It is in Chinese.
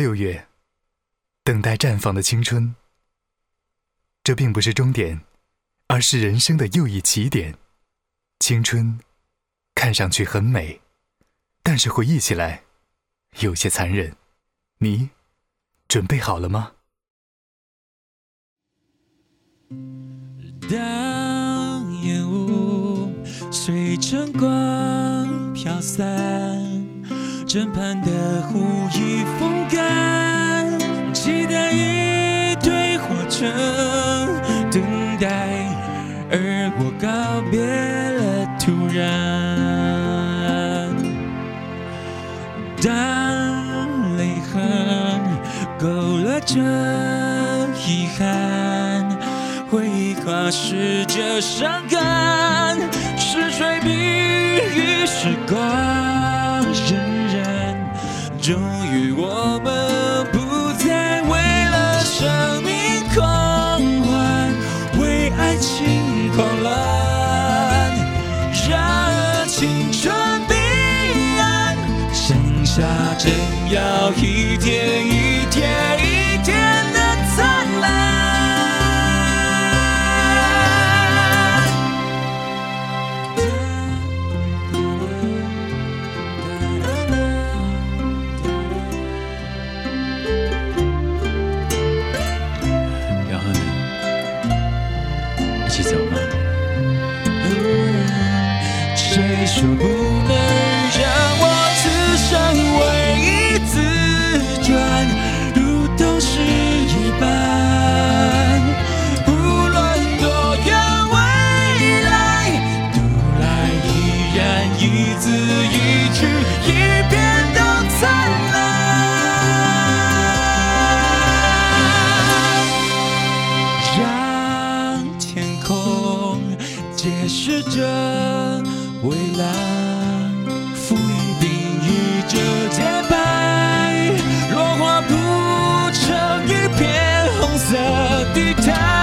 六月，等待绽放的青春。这并不是终点，而是人生的又一起点。青春看上去很美，但是回忆起来有些残忍。你准备好了吗？当烟雾随晨光飘散，枕畔的湖已而我告别了突然。当泪痕勾勒着遗憾，回忆跨逝着伤感，是谁比喻时光荏苒？终于我们青春彼岸，剩下正要一天一天一天的灿烂。表和你一起走吗？谁说不能让我此生唯一自转？如都是一般，无论多远未来，读来依然一字一句一遍都灿烂。让天空解释着未来，浮云定义着洁白，落花铺成一片红色地毯。